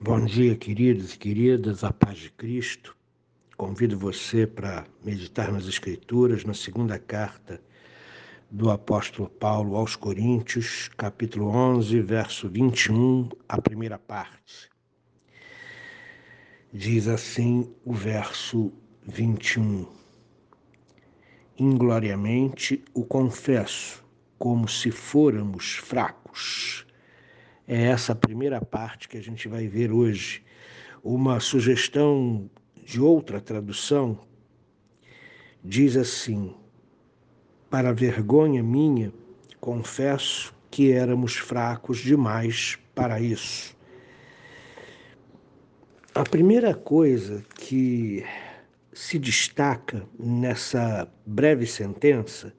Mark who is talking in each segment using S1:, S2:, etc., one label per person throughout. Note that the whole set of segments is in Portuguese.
S1: Bom dia, queridos e queridas, a paz de Cristo. Convido você para meditar nas Escrituras, na segunda carta do apóstolo Paulo aos Coríntios, capítulo 11, verso 21, a primeira parte. Diz assim o verso 21. Ingloriamente o confesso, como se fôramos fracos é essa primeira parte que a gente vai ver hoje. Uma sugestão de outra tradução diz assim: Para vergonha minha, confesso que éramos fracos demais para isso. A primeira coisa que se destaca nessa breve sentença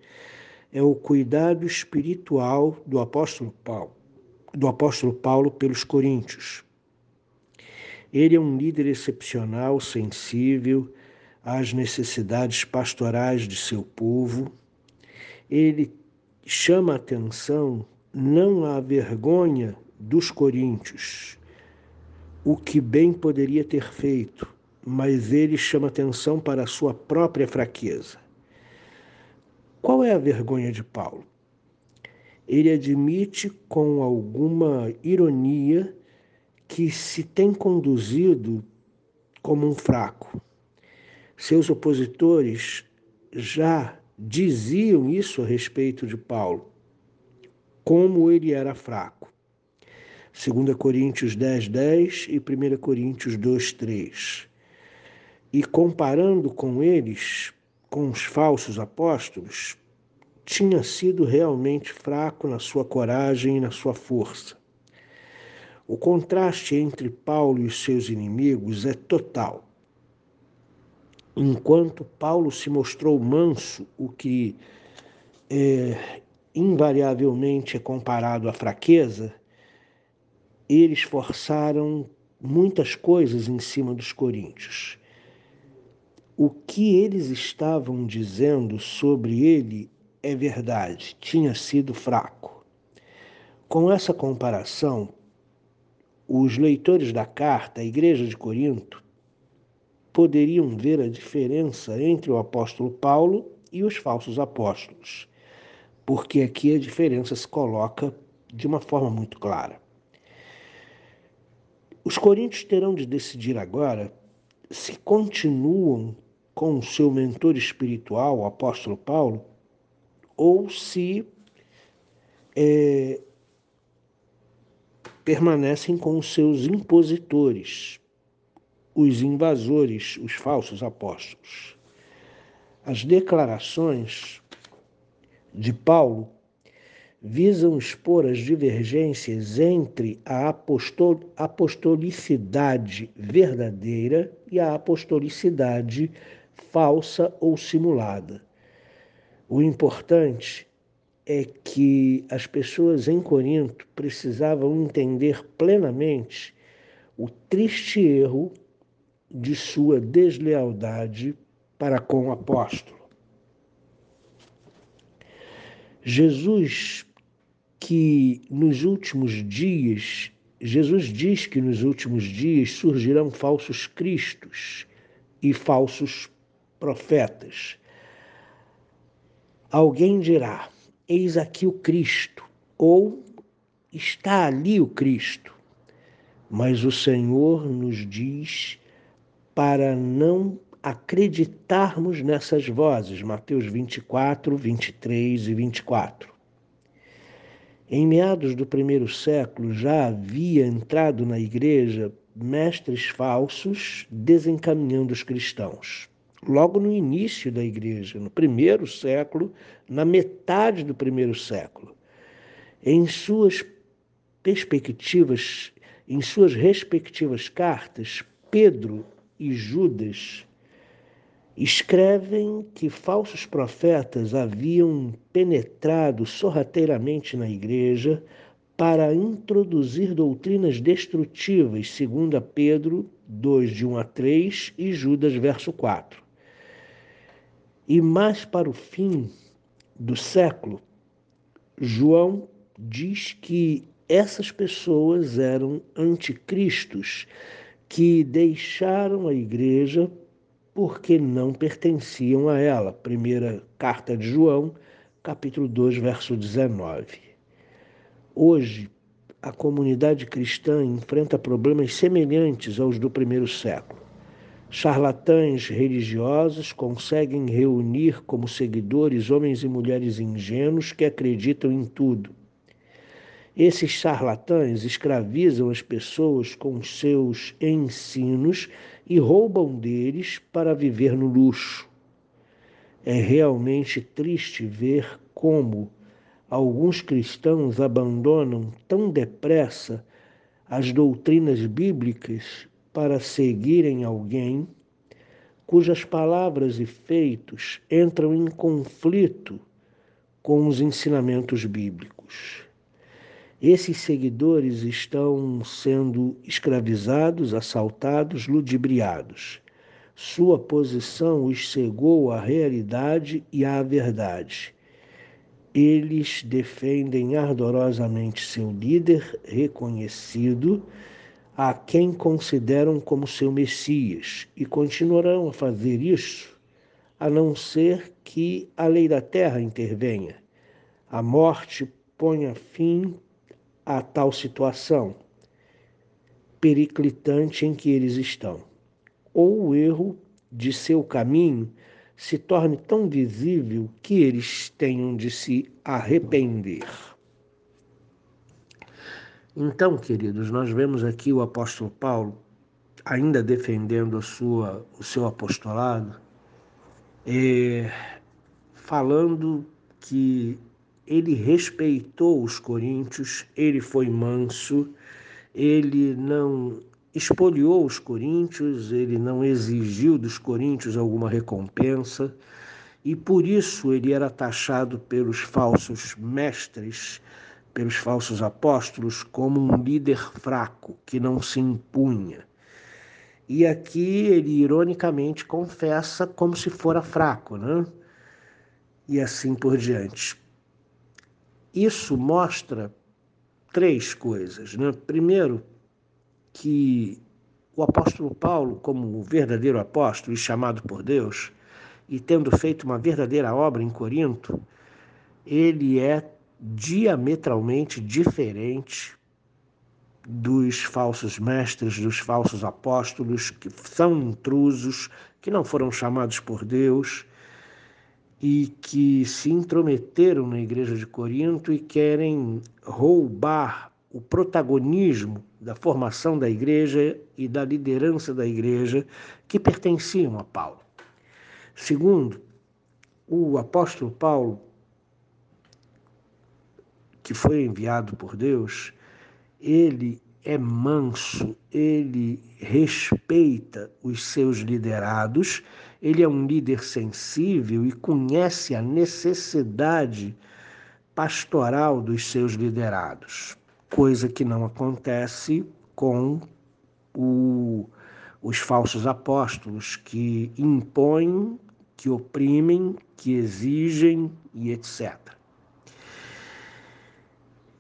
S1: é o cuidado espiritual do apóstolo Paulo do apóstolo Paulo pelos coríntios. Ele é um líder excepcional, sensível às necessidades pastorais de seu povo. Ele chama atenção não à vergonha dos coríntios, o que bem poderia ter feito, mas ele chama atenção para a sua própria fraqueza. Qual é a vergonha de Paulo? Ele admite com alguma ironia que se tem conduzido como um fraco. Seus opositores já diziam isso a respeito de Paulo, como ele era fraco. 2 Coríntios 10, 10 e 1 Coríntios 2, 3. E comparando com eles, com os falsos apóstolos, tinha sido realmente fraco na sua coragem e na sua força. O contraste entre Paulo e seus inimigos é total. Enquanto Paulo se mostrou manso, o que é, invariavelmente é comparado à fraqueza, eles forçaram muitas coisas em cima dos coríntios. O que eles estavam dizendo sobre ele é verdade, tinha sido fraco. Com essa comparação, os leitores da carta à Igreja de Corinto poderiam ver a diferença entre o apóstolo Paulo e os falsos apóstolos, porque aqui a diferença se coloca de uma forma muito clara. Os coríntios terão de decidir agora se continuam com o seu mentor espiritual, o apóstolo Paulo, ou se é, permanecem com os seus impositores, os invasores, os falsos apóstolos. As declarações de Paulo visam expor as divergências entre a apostol apostolicidade verdadeira e a apostolicidade falsa ou simulada. O importante é que as pessoas em Corinto precisavam entender plenamente o triste erro de sua deslealdade para com o apóstolo. Jesus, que nos últimos dias, Jesus diz que nos últimos dias surgirão falsos cristos e falsos profetas Alguém dirá: Eis aqui o Cristo, ou está ali o Cristo. Mas o Senhor nos diz para não acreditarmos nessas vozes. Mateus 24, 23 e 24. Em meados do primeiro século já havia entrado na igreja mestres falsos desencaminhando os cristãos logo no início da igreja, no primeiro século, na metade do primeiro século. Em suas perspectivas, em suas respectivas cartas, Pedro e Judas escrevem que falsos profetas haviam penetrado sorrateiramente na igreja para introduzir doutrinas destrutivas, segundo Pedro 2, de 1 a 3 e Judas, verso 4. E mais para o fim do século, João diz que essas pessoas eram anticristos que deixaram a igreja porque não pertenciam a ela. Primeira carta de João, capítulo 2, verso 19. Hoje, a comunidade cristã enfrenta problemas semelhantes aos do primeiro século. Charlatães religiosos conseguem reunir como seguidores homens e mulheres ingênuos que acreditam em tudo esses charlatães escravizam as pessoas com seus ensinos e roubam deles para viver no luxo. É realmente triste ver como alguns cristãos abandonam tão depressa as doutrinas bíblicas para seguirem alguém cujas palavras e feitos entram em conflito com os ensinamentos bíblicos. Esses seguidores estão sendo escravizados, assaltados, ludibriados. Sua posição os cegou à realidade e à verdade. Eles defendem ardorosamente seu líder reconhecido, a quem consideram como seu Messias, e continuarão a fazer isso, a não ser que a lei da terra intervenha. A morte ponha fim a tal situação periclitante em que eles estão, ou o erro de seu caminho se torne tão visível que eles tenham de se arrepender. Então, queridos, nós vemos aqui o apóstolo Paulo ainda defendendo sua, o seu apostolado, é, falando que ele respeitou os coríntios, ele foi manso, ele não espoliou os coríntios, ele não exigiu dos coríntios alguma recompensa, e por isso ele era taxado pelos falsos mestres, pelos falsos apóstolos, como um líder fraco, que não se impunha. E aqui ele ironicamente confessa como se fora fraco, né? E assim por diante. Isso mostra três coisas. Né? Primeiro, que o apóstolo Paulo, como o verdadeiro apóstolo e chamado por Deus, e tendo feito uma verdadeira obra em Corinto, ele é diametralmente diferente dos falsos mestres, dos falsos apóstolos, que são intrusos, que não foram chamados por Deus e que se intrometeram na igreja de Corinto e querem roubar o protagonismo da formação da igreja e da liderança da igreja que pertenciam a Paulo. Segundo, o apóstolo Paulo, que foi enviado por Deus, ele é manso, ele respeita os seus liderados, ele é um líder sensível e conhece a necessidade pastoral dos seus liderados, coisa que não acontece com o, os falsos apóstolos que impõem, que oprimem, que exigem e etc.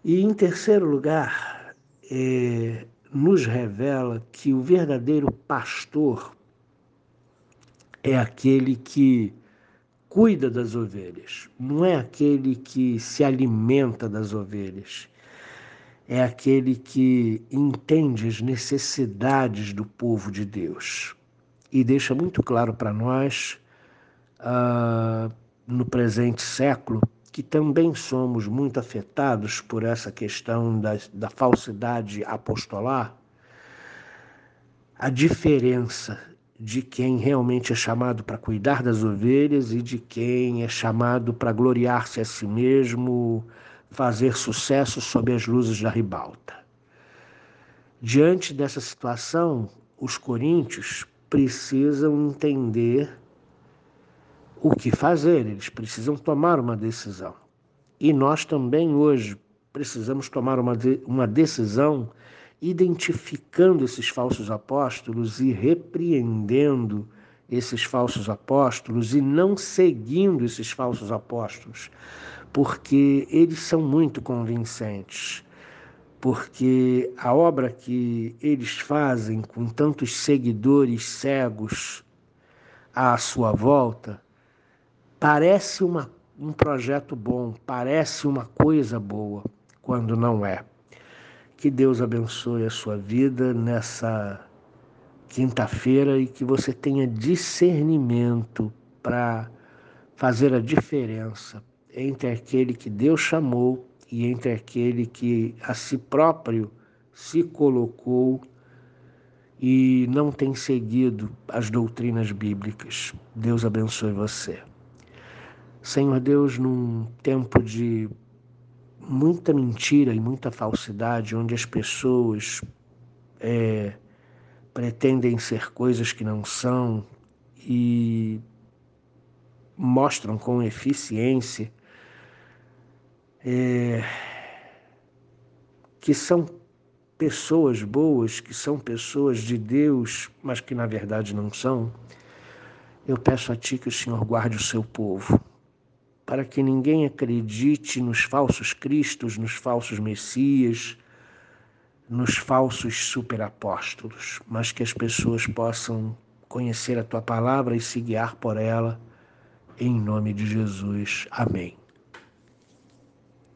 S1: E em terceiro lugar, é, nos revela que o verdadeiro pastor é aquele que cuida das ovelhas, não é aquele que se alimenta das ovelhas, é aquele que entende as necessidades do povo de Deus. E deixa muito claro para nós, uh, no presente século, que também somos muito afetados por essa questão da, da falsidade apostolar, a diferença de quem realmente é chamado para cuidar das ovelhas e de quem é chamado para gloriar-se a si mesmo, fazer sucesso sob as luzes da ribalta. Diante dessa situação, os coríntios precisam entender o que fazer, eles precisam tomar uma decisão. E nós também hoje precisamos tomar uma, de, uma decisão identificando esses falsos apóstolos e repreendendo esses falsos apóstolos e não seguindo esses falsos apóstolos, porque eles são muito convincentes. porque a obra que eles fazem com tantos seguidores cegos à sua volta parece uma, um projeto bom, parece uma coisa boa, quando não é. Que Deus abençoe a sua vida nessa quinta-feira e que você tenha discernimento para fazer a diferença entre aquele que Deus chamou e entre aquele que a si próprio se colocou e não tem seguido as doutrinas bíblicas. Deus abençoe você. Senhor Deus, num tempo de muita mentira e muita falsidade, onde as pessoas é, pretendem ser coisas que não são e mostram com eficiência é, que são pessoas boas, que são pessoas de Deus, mas que na verdade não são, eu peço a Ti que o Senhor guarde o seu povo, para que ninguém acredite nos falsos cristos, nos falsos messias, nos falsos superapóstolos, mas que as pessoas possam conhecer a Tua palavra e se guiar por ela, em nome de Jesus. Amém.